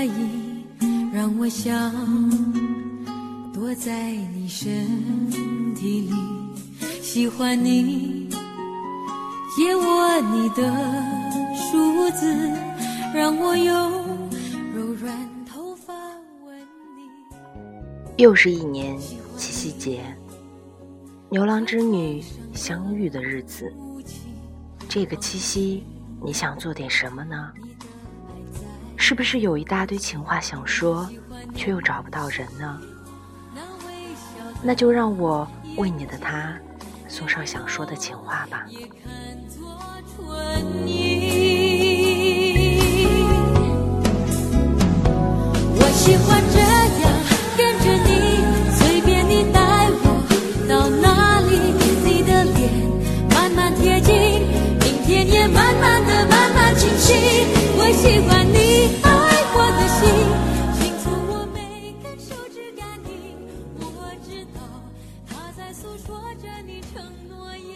在意，让我想躲在你身体里，喜欢你，借我你的梳子，让我用柔软头发吻你。又是一年七夕节，牛郎织女相遇的日子。这个七夕，你想做点什么呢？是不是有一大堆情话想说，却又找不到人呢？那就让我为你的他送上想说的情话吧。我喜欢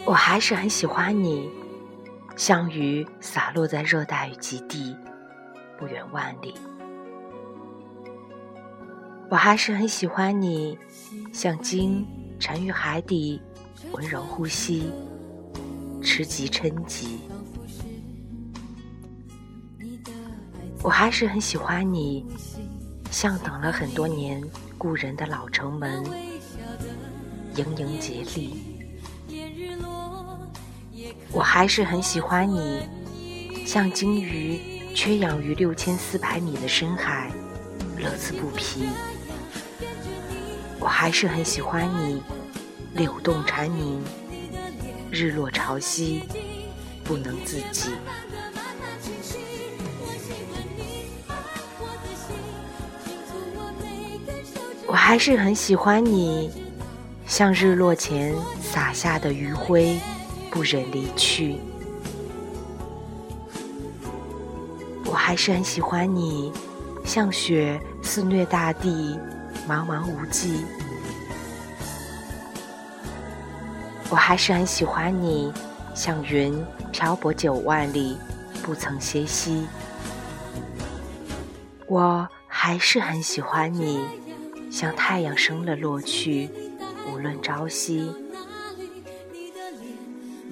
我还是很喜欢你，像雨洒落在热带雨极地，不远万里。我还是很喜欢你，像鲸沉于海底，温柔呼吸，吃极撑极。我还是很喜欢你，像等了很多年故人的老城门，盈盈竭力。我还是很喜欢你，像鲸鱼缺氧于六千四百米的深海，乐此不疲。我还是很喜欢你，柳动蝉鸣，日落潮汐，不能自己。我还是很喜欢你，像日落前洒下的余晖，不忍离去。我还是很喜欢你，像雪肆虐大地，茫茫无际。我还是很喜欢你，像云漂泊九万里，不曾歇息。我还是很喜欢你，像太阳升了落去，无论朝夕。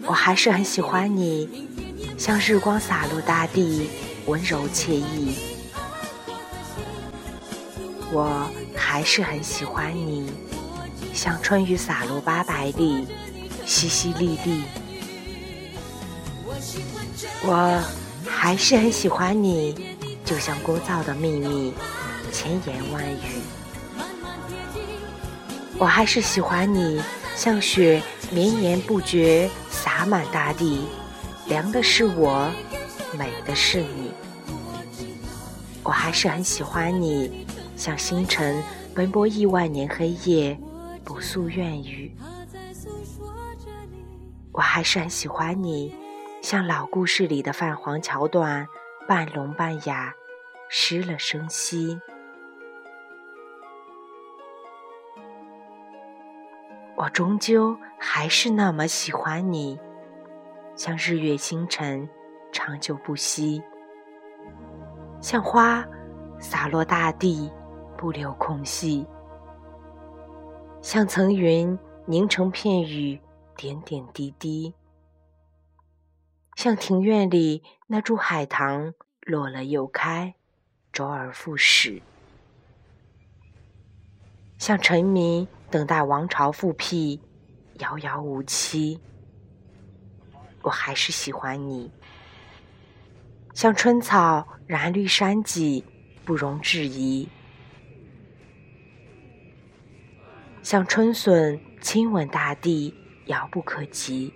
我还是很喜欢你，像日光洒落大地，温柔惬意。我还是很喜欢你，像春雨洒落八百里，淅淅沥沥。我还是很喜欢你，就像聒噪的秘密，千言万语。我还是喜欢你，像雪绵延不绝，洒满大地，凉的是我，美的是你。我还是很喜欢你，像星辰奔波亿万年黑夜，不诉怨语。我还是很喜欢你，像老故事里的泛黄桥段，半聋半哑，失了声息。我终究还是那么喜欢你，像日月星辰，长久不息；像花洒落大地，不留空隙；像层云凝成片雨，点点滴滴；像庭院里那株海棠，落了又开，周而复始；像沉迷。等待王朝复辟，遥遥无期。我还是喜欢你，像春草染绿山脊，不容置疑；像春笋亲吻大地，遥不可及。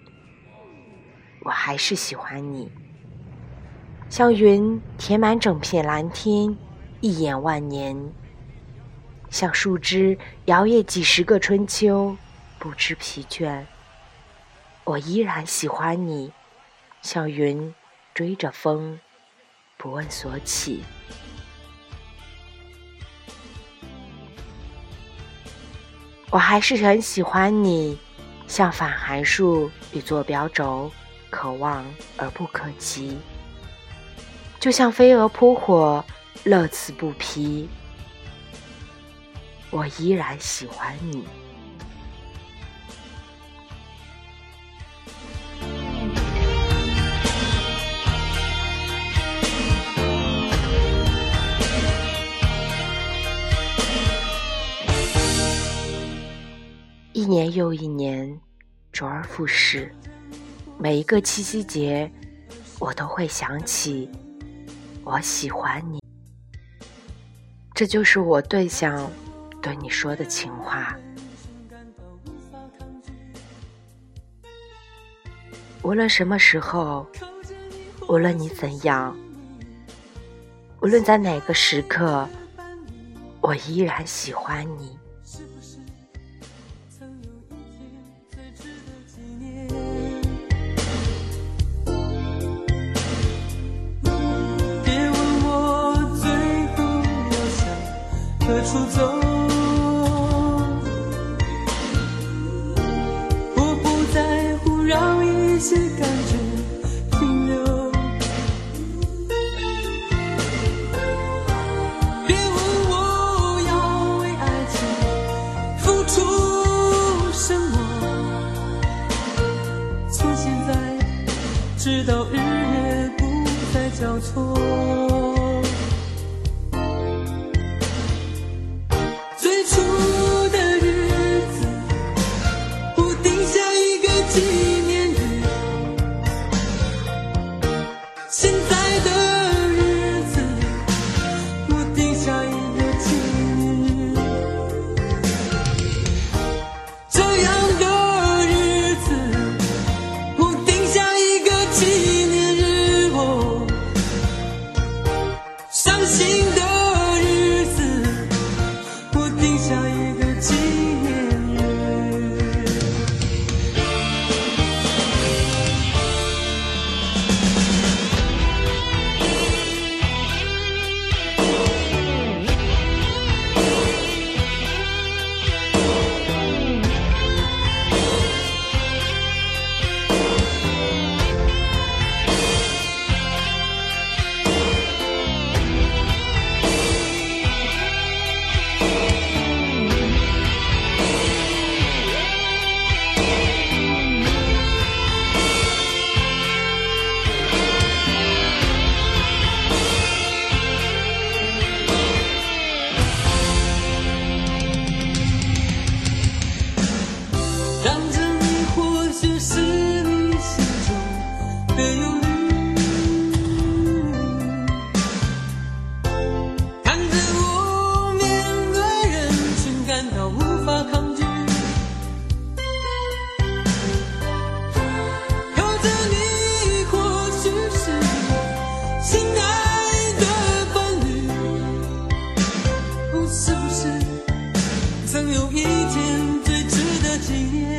我还是喜欢你，像云填满整片蓝天，一眼万年。像树枝摇曳几十个春秋，不知疲倦。我依然喜欢你，像云追着风，不问所起。我还是很喜欢你，像反函数与坐标轴，可望而不可及。就像飞蛾扑火，乐此不疲。我依然喜欢你。一年又一年，周而复始，每一个七夕节，我都会想起我喜欢你。这就是我对象。对你说的情话，无论什么时候，无论你怎样，无论在哪个时刻，我依然喜欢你。别问我最后要向何处走。到日夜不再交错。是不是？曾有一天最值得纪念。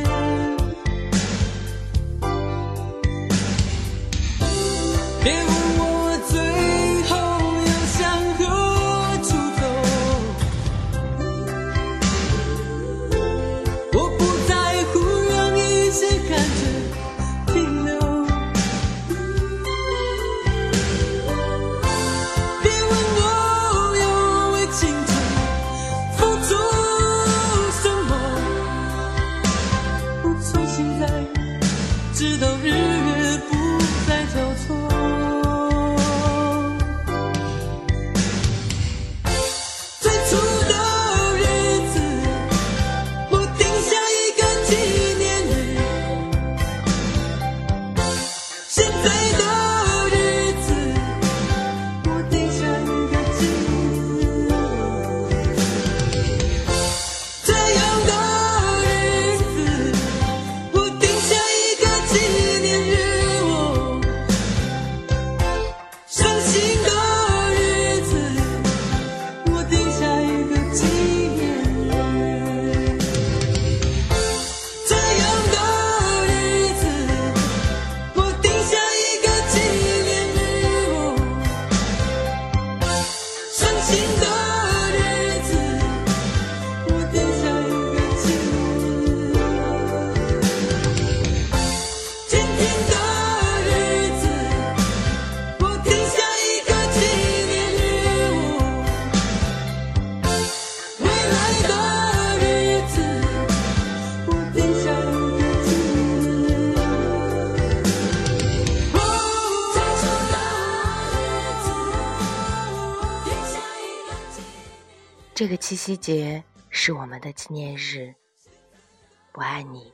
这个七夕节是我们的纪念日，我爱你。